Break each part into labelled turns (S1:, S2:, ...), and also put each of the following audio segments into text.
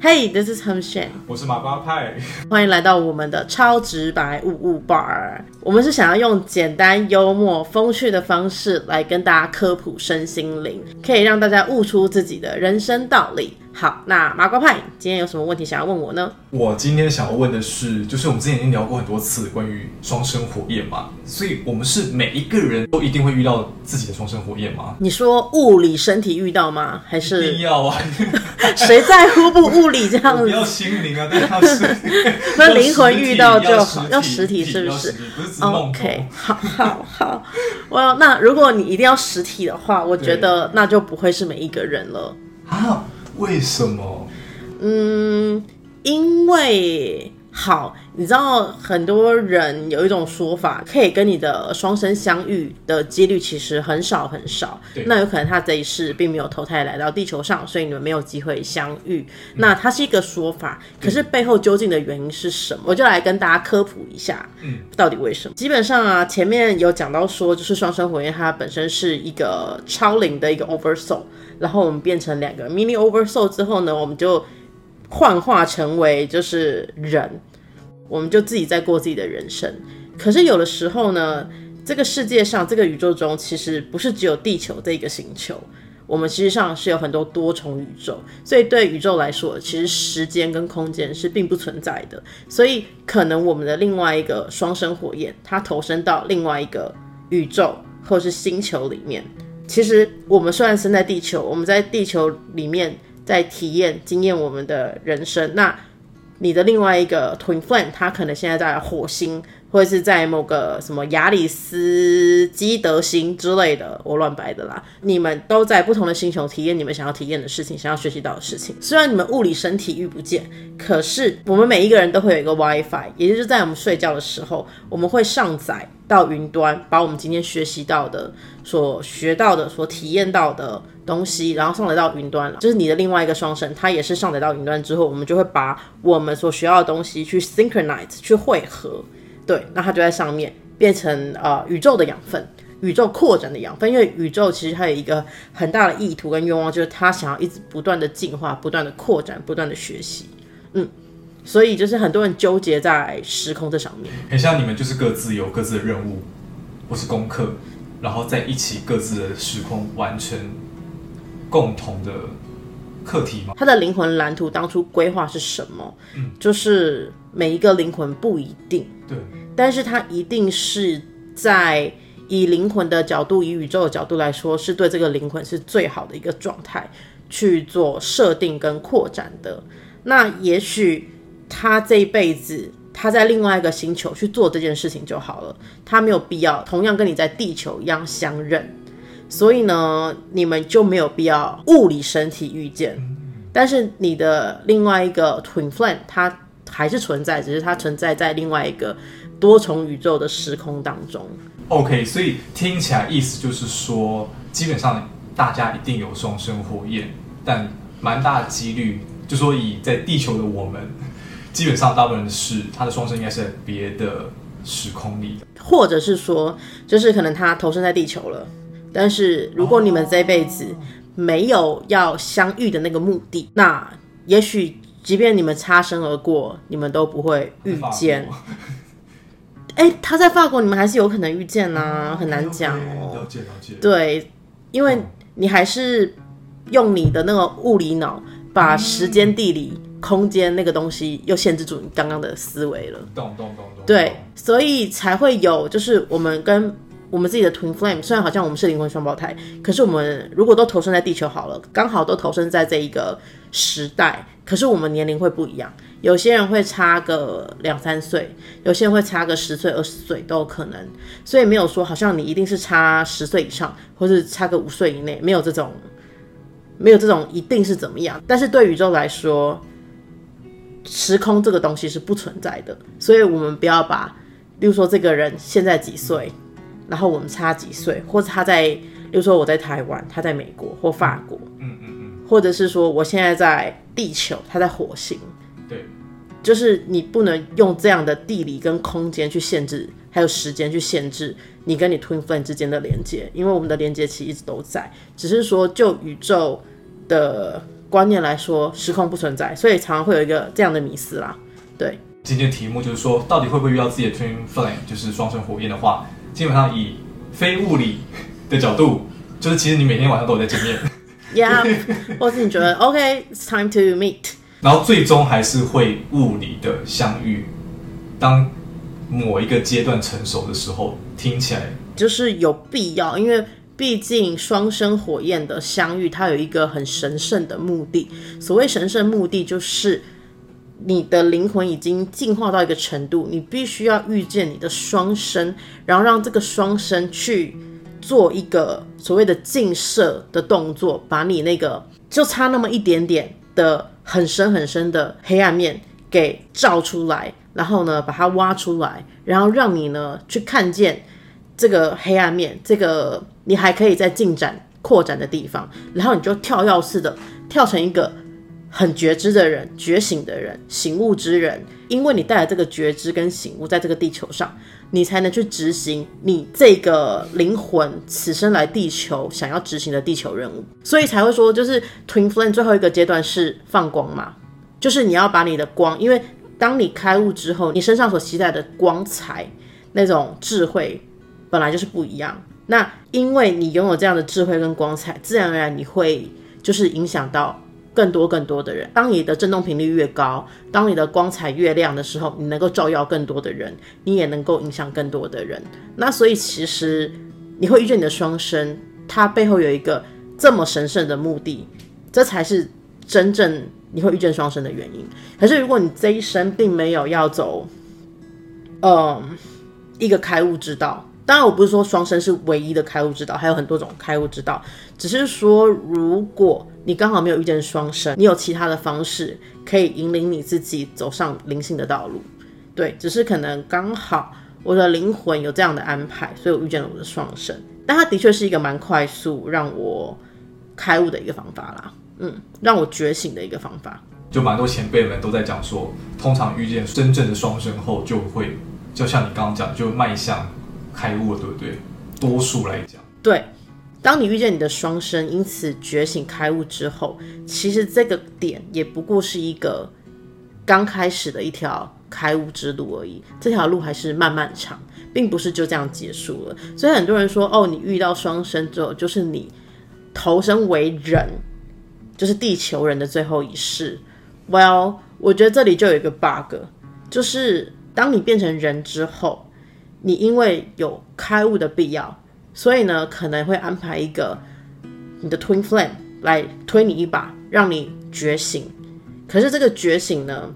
S1: Hey, this is Hum Shen
S2: 我是马瓜派，
S1: 欢迎来到我们的超直白物物 bar。我们是想要用简单、幽默、风趣的方式来跟大家科普身心灵，可以让大家悟出自己的人生道理。好，那麻瓜派今天有什么问题想要问我呢？
S2: 我今天想要问的是，就是我们之前已经聊过很多次关于双生火焰嘛，所以我们是每一个人都一定会遇到自己的双生火焰吗？
S1: 你说物理身体遇到吗？还
S2: 一定要啊，
S1: 谁在乎不物理这样子？
S2: 不要心灵啊，但 要是
S1: 那灵魂遇到就好，要
S2: 要
S1: 实体是不是
S2: 不是只梦头
S1: OK，好好好。我那如果你一定要实体的话，我觉得那就不会是每一个人了。
S2: 啊？为什么？
S1: 嗯，因为好，你知道很多人有一种说法，可以跟你的双生相遇的几率其实很少很少。那有可能他这一世并没有投胎来到地球上，所以你们没有机会相遇。那它是一个说法，可是背后究竟的原因是什么？我就来跟大家科普一下，
S2: 嗯，
S1: 到底为什么？基本上啊，前面有讲到说，就是双生火焰它本身是一个超灵的一个 oversoul，然后我们变成两个 mini oversoul 之后呢，我们就幻化成为就是人，我们就自己在过自己的人生。可是有的时候呢，这个世界上这个宇宙中其实不是只有地球这一个星球，我们实际上是有很多多重宇宙，所以对宇宙来说，其实时间跟空间是并不存在的。所以可能我们的另外一个双生火焰，它投身到另外一个宇宙或是星球里面。其实我们虽然生在地球，我们在地球里面在体验、经验我们的人生。那你的另外一个 twin flame，他可能现在在火星，或者是在某个什么亚里斯基德星之类的，我乱掰的啦。你们都在不同的星球体验你们想要体验的事情，想要学习到的事情。虽然你们物理身体遇不见，可是我们每一个人都会有一个 WiFi，也就是在我们睡觉的时候，我们会上载到云端，把我们今天学习到的、所学到的、所体验到的东西，然后上载到云端了。就是你的另外一个双生，它也是上载到云端之后，我们就会把我们所学到的东西去 synchronize 去汇合，对，那它就在上面变成呃宇宙的养分。宇宙扩展的养分，因为宇宙其实它有一个很大的意图跟愿望，就是它想要一直不断的进化、不断的扩展、不断的学习。嗯，所以就是很多人纠结在时空这上面。
S2: 很像你们就是各自有各自的任务或是功课，然后在一起各自的时空完成共同的课题吗？
S1: 他的灵魂蓝图当初规划是什么？嗯，就是每一个灵魂不一定，
S2: 对，
S1: 但是他一定是在以灵魂的角度，以宇宙的角度来说，是对这个灵魂是最好的一个状态去做设定跟扩展的。那也许他这一辈子他在另外一个星球去做这件事情就好了，他没有必要同样跟你在地球一样相认。所以呢，你们就没有必要物理身体遇见，但是你的另外一个 twin flame 它还是存在，只是它存在在另外一个多重宇宙的时空当中。
S2: OK，所以听起来意思就是说，基本上大家一定有双生火焰，但蛮大的几率，就说以在地球的我们，基本上大部分人是他的双生应该是在别的时空里的。
S1: 或者是说，就是可能他投身在地球了，但是如果你们这辈子没有要相遇的那个目的，那也许即便你们擦身而过，你们都不会遇见。哎，他在法国，你们还是有可能遇见呐、很难讲哦。
S2: 了解了解。
S1: 对，因为你还是用你的那个物理脑，把时间、地理、空间那个东西又限制住你刚刚的思维了。
S2: 懂懂懂懂。
S1: 对，所以才会有，就是我们跟我们自己的 twin flame，虽然好像我们是灵魂双胞胎，可是我们如果都投身在地球好了，刚好都投身在这一个时代，可是我们年龄会不一样，有些人会差个两三岁，有些人会差个十岁、二十岁都有可能，所以没有说好像你一定是差十岁以上，或是差个五岁以内，没有这种，没有这种一定是怎么样，但是对宇宙来说。时空这个东西是不存在的，所以我们不要把，例如说这个人现在几岁，然后我们差几岁，或者他在，例如说我在台湾，他在美国或法国，
S2: 嗯嗯嗯，
S1: 或者是说我现在在地球，他在火星，
S2: 对，
S1: 就是你不能用这样的地理跟空间去限制，还有时间去限制你跟你 twin flame 之间的连接，因为我们的连接其实一直都在，只是说就宇宙的观念来说，时空不存在，所以常常会有一个这样的迷思啦。对，
S2: 今天题目就是说，到底会不会遇到自己的 twin flame，就是双生火焰的话，基本上以非物理的角度，就是其实你每天晚上都有在见面
S1: ，Yeah，或是你觉得 OK，it's、time to meet，
S2: 然后最终还是会物理的相遇。当某一个阶段成熟的时候，听起来
S1: 就是有必要，因为毕竟双生火焰的相遇，它有一个很神圣的目的。所谓神圣目的，就是你的灵魂已经进化到一个程度，你必须要遇见你的双生，然后让这个双生去做一个所谓的镜射的动作，把你那个就差那么一点点的很深很深的黑暗面给照出来，然后呢把它挖出来，然后让你呢去看见这个黑暗面，这个你还可以在进展扩展的地方，然后你就跳跃式的跳成一个很觉知的人、觉醒的人、醒悟之人，因为你带来这个觉知跟醒悟，在这个地球上，你才能去执行你这个灵魂此生来地球想要执行的地球任务，所以才会说，就是 Twin Flame 最后一个阶段是放光嘛，就是你要把你的光，因为当你开悟之后，你身上所期待的光彩那种智慧本来就是不一样。那因为你拥有这样的智慧跟光彩，自然而然你会就是影响到更多更多的人。当你的振动频率越高，当你的光彩越亮的时候，你能够照耀更多的人，你也能够影响更多的人。那所以其实你会遇见你的双生，它背后有一个这么神圣的目的，这才是真正你会遇见双生的原因。可是如果你这一生并没有要走，嗯，一个开悟之道。当然，我不是说双生是唯一的开悟之道，还有很多种开悟之道。只是说，如果你刚好没有遇见双生，你有其他的方式可以引领你自己走上灵性的道路。对，只是可能刚好我的灵魂有这样的安排，所以我遇见了我的双生。但它的确是一个蛮快速让我开悟的一个方法啦，嗯，让我觉醒的一个方法。
S2: 就蛮多前辈们都在讲说，通常遇见真正的双生后，就会就像你刚刚讲，就迈向开悟，对不对？多数来讲，
S1: 对，当你遇见你的双生，因此觉醒开悟之后，其实这个点也不过是一个刚开始的一条开悟之路而已，这条路还是漫漫长，并不是就这样结束了。所以很多人说，哦，你遇到双生之后，就是你投身为人，就是地球人的最后一世。Well，我觉得这里就有一个 bug，就是当你变成人之后，你因为有开悟的必要，所以呢，可能会安排一个你的 twin flame 来推你一把，让你觉醒。可是这个觉醒呢，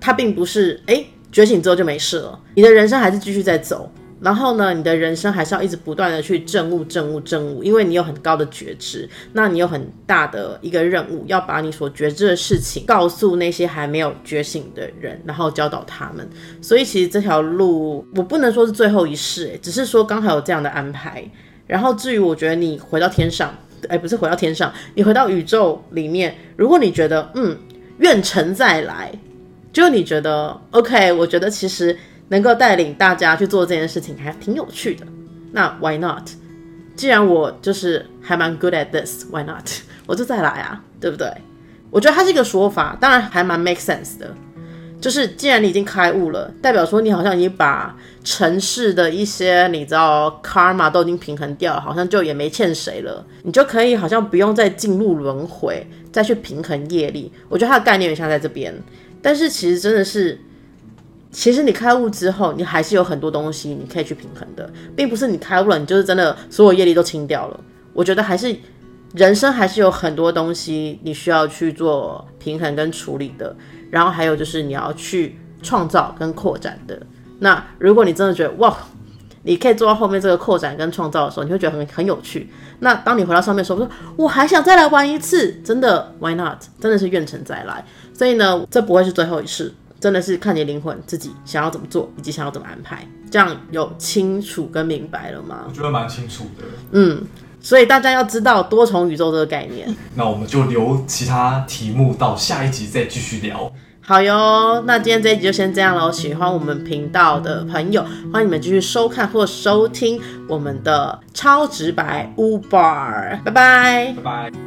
S1: 它并不是哎觉醒之后就没事了，你的人生还是继续在走。然后呢，你的人生还是要一直不断的去证悟、证悟、证悟，因为你有很高的觉知，那你有很大的一个任务，要把你所觉知的事情告诉那些还没有觉醒的人，然后教导他们。所以其实这条路我不能说是最后一世，哎，只是说刚好有这样的安排。然后至于我觉得你回到天上，哎，不是回到天上，你回到宇宙里面，如果你觉得嗯愿成再来，就你觉得 OK，我觉得其实。能够带领大家去做这件事情还挺有趣的，那 Why not？既然我就是还蛮 good at this，Why not？我就再来啊，对不对？我觉得它是一个说法，当然还蛮 make sense 的。就是既然你已经开悟了，代表说你好像已经把尘世的一些你知道 karma 都已经平衡掉，好像就也没欠谁了，你就可以好像不用再进入轮回，再去平衡业力。我觉得它的概念也像在这边，但是其实真的是。其实你开悟之后，你还是有很多东西你可以去平衡的，并不是你开悟了，你就是真的所有业力都清掉了。我觉得还是人生还是有很多东西你需要去做平衡跟处理的，然后还有就是你要去创造跟扩展的。那如果你真的觉得哇，你可以做到后面这个扩展跟创造的时候，你会觉得很很有趣。那当你回到上面说，说我还想再来玩一次，真的 Why not？真的是愿成再来。所以呢，这不会是最后一次。真的是看你灵魂自己想要怎么做，以及想要怎么安排，这样有清楚跟明白了吗？
S2: 我觉得蛮清楚的。
S1: 嗯，所以大家要知道多重宇宙这个概念。
S2: 那我们就留其他题目到下一集再继续聊。
S1: 好哟，那今天这一集就先这样喽。喜欢我们频道的朋友，欢迎你们继续收看或收听我们的超直白 Uber。拜拜，
S2: 拜拜。